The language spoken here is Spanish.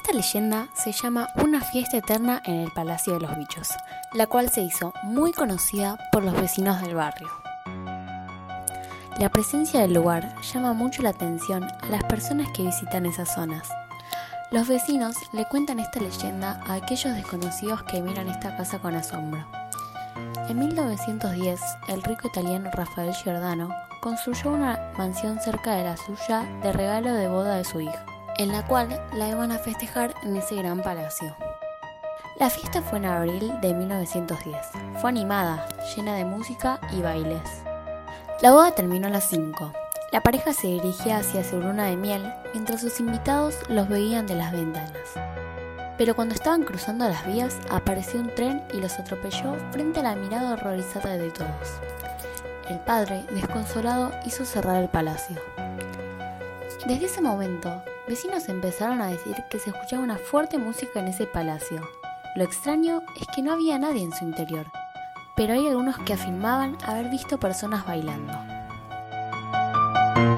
Esta leyenda se llama Una fiesta eterna en el Palacio de los Bichos, la cual se hizo muy conocida por los vecinos del barrio. La presencia del lugar llama mucho la atención a las personas que visitan esas zonas. Los vecinos le cuentan esta leyenda a aquellos desconocidos que miran esta casa con asombro. En 1910, el rico italiano Rafael Giordano construyó una mansión cerca de la suya de regalo de boda de su hija, en la cual la iban a festejar en ese gran palacio. La fiesta fue en abril de 1910. Fue animada, llena de música y bailes. La boda terminó a las 5. La pareja se dirigía hacia su luna de miel mientras sus invitados los veían de las ventanas. Pero cuando estaban cruzando las vías, apareció un tren y los atropelló frente a la mirada horrorizada de todos. El padre, desconsolado, hizo cerrar el palacio. Desde ese momento, vecinos empezaron a decir que se escuchaba una fuerte música en ese palacio. Lo extraño es que no había nadie en su interior, pero hay algunos que afirmaban haber visto personas bailando.